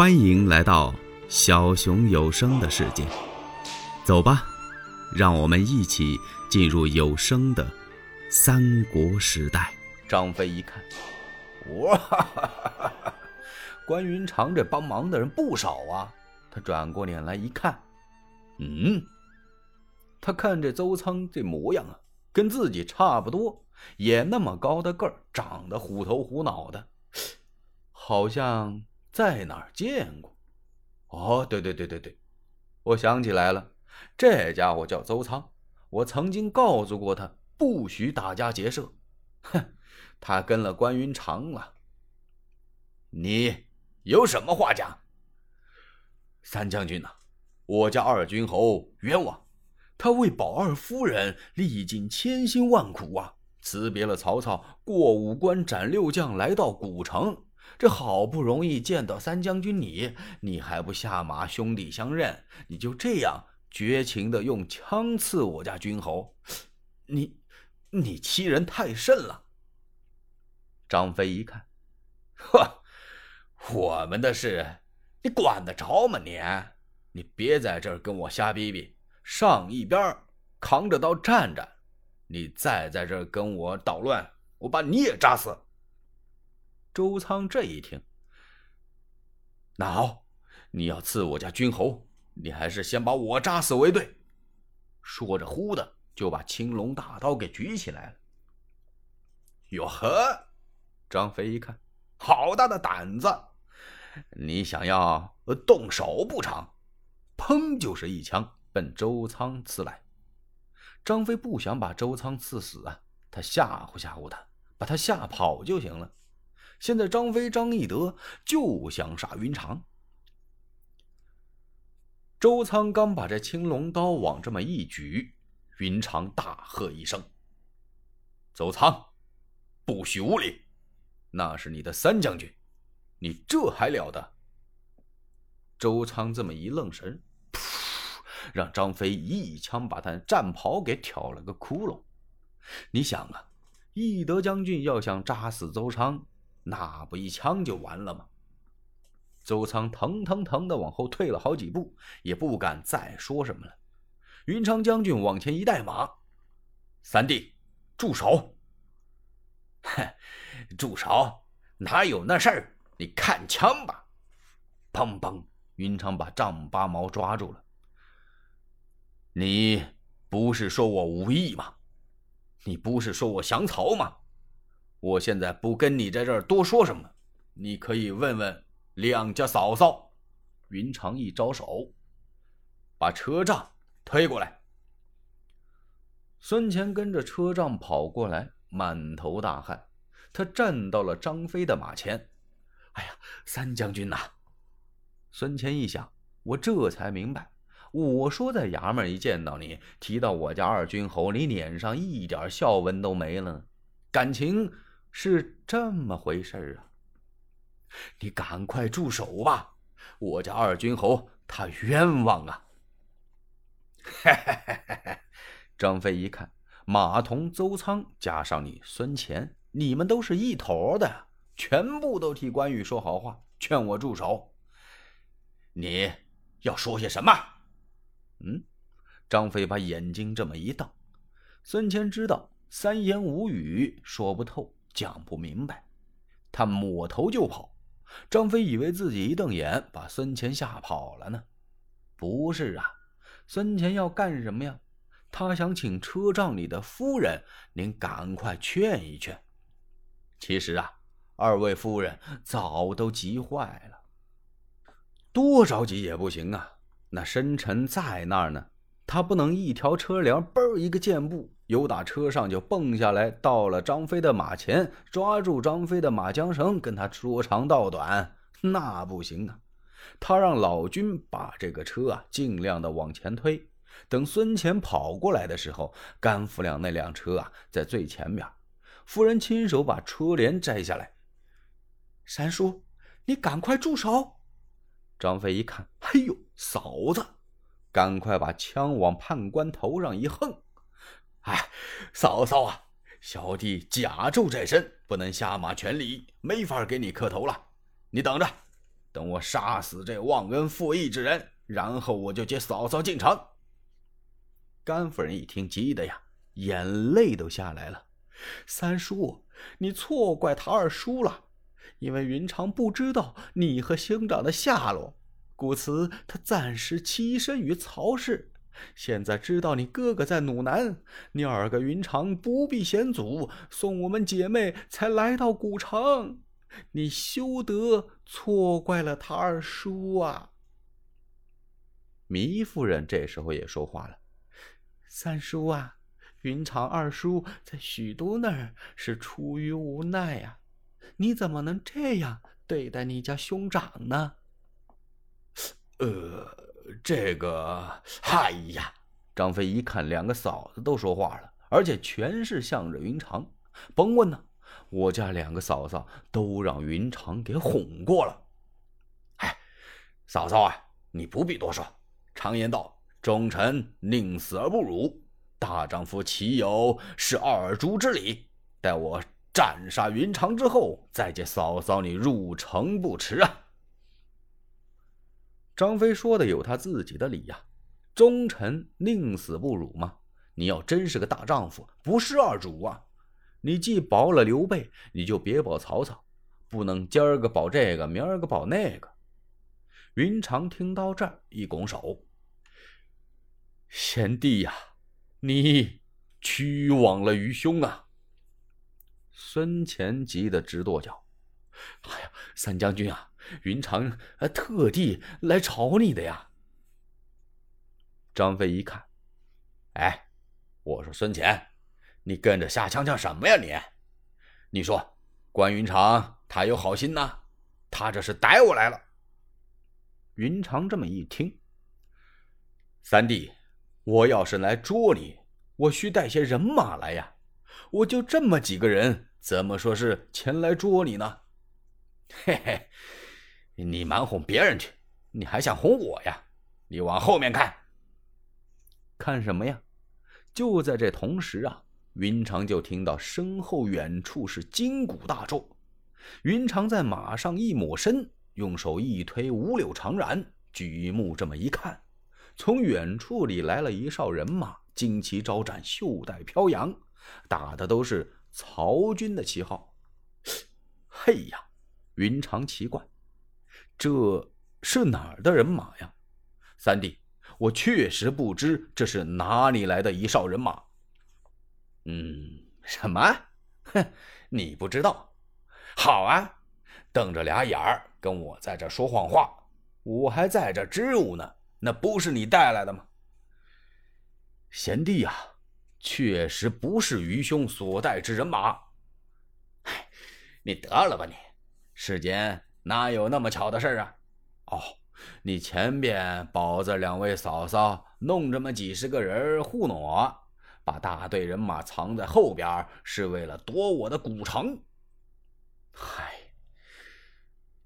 欢迎来到小熊有声的世界，走吧，让我们一起进入有声的三国时代。张飞一看，哇哈哈哈，关云长这帮忙的人不少啊。他转过脸来一看，嗯，他看这邹仓这模样啊，跟自己差不多，也那么高的个儿，长得虎头虎脑的，好像。在哪儿见过？哦，对对对对对，我想起来了，这家伙叫邹仓。我曾经告诉过他，不许打家劫舍。哼，他跟了关云长了。你有什么话讲？三将军呐，我家二军侯冤枉，他为保二夫人历尽千辛万苦啊，辞别了曹操，过五关斩六将，来到古城。这好不容易见到三将军你，你还不下马兄弟相认？你就这样绝情的用枪刺我家军侯，你你欺人太甚了！张飞一看，呵，我们的事你管得着吗？你你别在这儿跟我瞎逼逼，上一边扛着刀站着！你再在这儿跟我捣乱，我把你也扎死！周仓这一听，那好，你要刺我家军侯，你还是先把我扎死为对。说着，忽的就把青龙大刀给举起来了。哟呵，张飞一看，好大的胆子！你想要动手不成？砰，就是一枪奔周仓刺来。张飞不想把周仓刺死啊，他吓唬吓唬他，把他吓跑就行了。现在张飞、张翼德就想杀云长。周仓刚把这青龙刀往这么一举，云长大喝一声：“周仓，不许无礼！那是你的三将军，你这还了得？”周仓这么一愣神，噗，让张飞一枪把他战袍给挑了个窟窿。你想啊，翼德将军要想扎死邹仓。那不一枪就完了吗？周仓腾腾腾的往后退了好几步，也不敢再说什么了。云长将军往前一带马，三弟，住手！哼，住手！哪有那事儿？你看枪吧！砰砰！云长把丈八矛抓住了。你不是说我无义吗？你不是说我降曹吗？我现在不跟你在这儿多说什么，你可以问问两家嫂嫂。云长一招手，把车仗推过来。孙乾跟着车仗跑过来，满头大汗。他站到了张飞的马前。哎呀，三将军呐！孙乾一想，我这才明白，我说在衙门一见到你，提到我家二军侯，你脸上一点笑纹都没了，感情。是这么回事啊！你赶快住手吧！我家二军侯他冤枉啊！嘿嘿嘿嘿嘿！张飞一看，马童、邹仓加上你孙乾，你们都是一坨的，全部都替关羽说好话，劝我住手。你要说些什么？嗯？张飞把眼睛这么一瞪，孙乾知道三言五语说不透。讲不明白，他抹头就跑。张飞以为自己一瞪眼把孙乾吓跑了呢，不是啊，孙乾要干什么呀？他想请车仗里的夫人，您赶快劝一劝。其实啊，二位夫人早都急坏了，多着急也不行啊。那申臣在那儿呢，他不能一条车梁嘣一个箭步。由打车上就蹦下来，到了张飞的马前，抓住张飞的马缰绳，跟他说长道短，那不行啊！他让老君把这个车啊尽量的往前推，等孙乾跑过来的时候，甘夫亮那辆车啊在最前面，夫人亲手把车帘摘下来。三叔，你赶快住手！张飞一看，哎呦，嫂子，赶快把枪往判官头上一横。哎，嫂嫂啊，小弟甲胄在身，不能下马全礼，没法给你磕头了。你等着，等我杀死这忘恩负义之人，然后我就接嫂嫂进城。甘夫人一听，急得呀，眼泪都下来了。三叔，你错怪他二叔了，因为云长不知道你和兄长的下落，故此他暂时栖身于曹氏。现在知道你哥哥在鲁南，你二个云长不避险阻，送我们姐妹才来到古城。你休得错怪了他二叔啊！糜夫人这时候也说话了：“三叔啊，云长二叔在许都那儿是出于无奈呀，你怎么能这样对待你家兄长呢？”呃，这个，哎呀！张飞一看，两个嫂子都说话了，而且全是向着云长，甭问呢。我家两个嫂嫂都让云长给哄过了。哎，嫂嫂啊，你不必多说。常言道，忠臣宁死而不辱，大丈夫岂有是二主之理？待我斩杀云长之后，再接嫂嫂你入城不迟啊！张飞说的有他自己的理呀，忠臣宁死不辱嘛。你要真是个大丈夫，不是二主啊。你既保了刘备，你就别保曹操，不能今儿个保这个，明儿个保那个。云长听到这儿，一拱手：“贤弟呀，你屈枉了愚兄啊！”孙乾急得直跺脚：“哎呀，三将军啊，云长特地来找你的呀！”张飞一看：“哎，我说孙乾。”你跟着瞎呛呛什么呀你？你说关云长他有好心呐，他这是逮我来了。云长这么一听，三弟，我要是来捉你，我需带些人马来呀。我就这么几个人，怎么说是前来捉你呢？嘿嘿，你瞒哄别人去，你还想哄我呀？你往后面看，看什么呀？就在这同时啊。云长就听到身后远处是金鼓大作，云长在马上一抹身，用手一推五柳长髯，举目这么一看，从远处里来了一哨人马，旌旗招展，袖带飘扬，打的都是曹军的旗号。嘿呀，云长奇怪，这是哪儿的人马呀？三弟，我确实不知这是哪里来的一哨人马。嗯，什么？哼，你不知道？好啊，瞪着俩眼儿跟我在这说谎话，我还在这支吾呢。那不是你带来的吗？贤弟呀，确实不是愚兄所带之人马。哎，你得了吧你！世间哪有那么巧的事啊？哦，你前边保着两位嫂嫂，弄这么几十个人糊弄我。把大队人马藏在后边，是为了夺我的古城。嗨，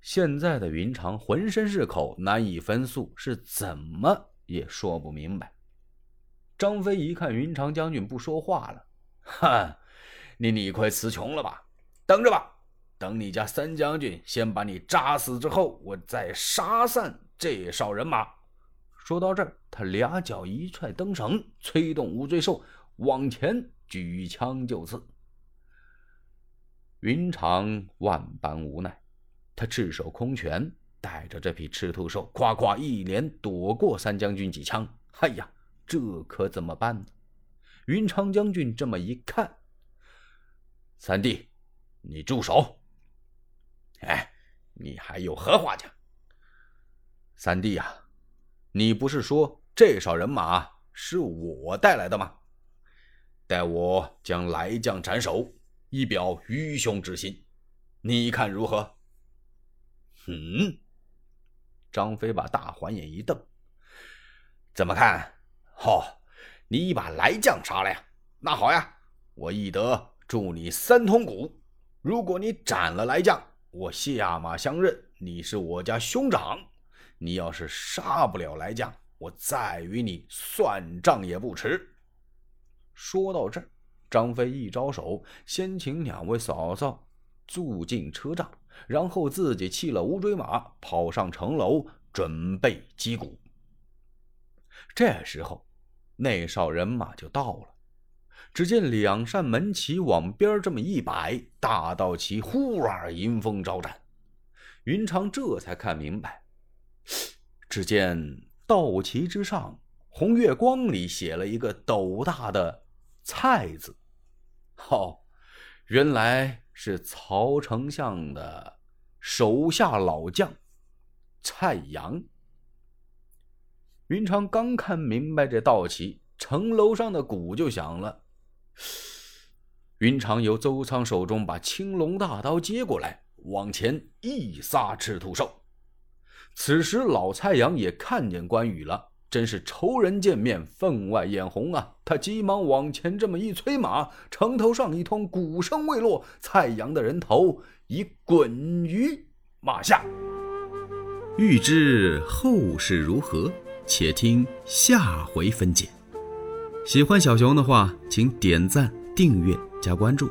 现在的云长浑身是口，难以分诉，是怎么也说不明白。张飞一看云长将军不说话了，哈，你理亏词穷了吧？等着吧，等你家三将军先把你扎死之后，我再杀散这哨人马。说到这儿，他俩脚一踹灯绳，催动无罪兽。往前举枪就刺，云长万般无奈，他赤手空拳带着这匹赤兔兽，夸夸一连躲过三将军几枪。哎呀，这可怎么办呢？云长将军这么一看，三弟，你住手！哎，你还有何话讲？三弟呀，你不是说这少人马是我带来的吗？待我将来将斩首，以表愚兄之心，你看如何？嗯。张飞把大环眼一瞪：“怎么看？哦，你把来将杀了呀？那好呀，我义德助你三通鼓。如果你斩了来将，我下马相认，你是我家兄长；你要是杀不了来将，我再与你算账也不迟。”说到这儿，张飞一招手，先请两位嫂嫂住进车帐，然后自己弃了乌骓马，跑上城楼，准备击鼓。这时候，那哨人马就到了。只见两扇门旗往边这么一摆，大道旗忽而迎风招展。云长这才看明白，只见道旗之上，红月光里写了一个斗大的“蔡”字。哦，原来是曹丞相的手下老将蔡阳。云长刚看明白这道旗，城楼上的鼓就响了。云长由邹仓手中把青龙大刀接过来，往前一撒赤兔兽。此时老蔡阳也看见关羽了，真是仇人见面分外眼红啊！他急忙往前这么一催马，城头上一通鼓声未落，蔡阳的人头已滚于马下。欲知后事如何？且听下回分解。喜欢小熊的话，请点赞、订阅、加关注。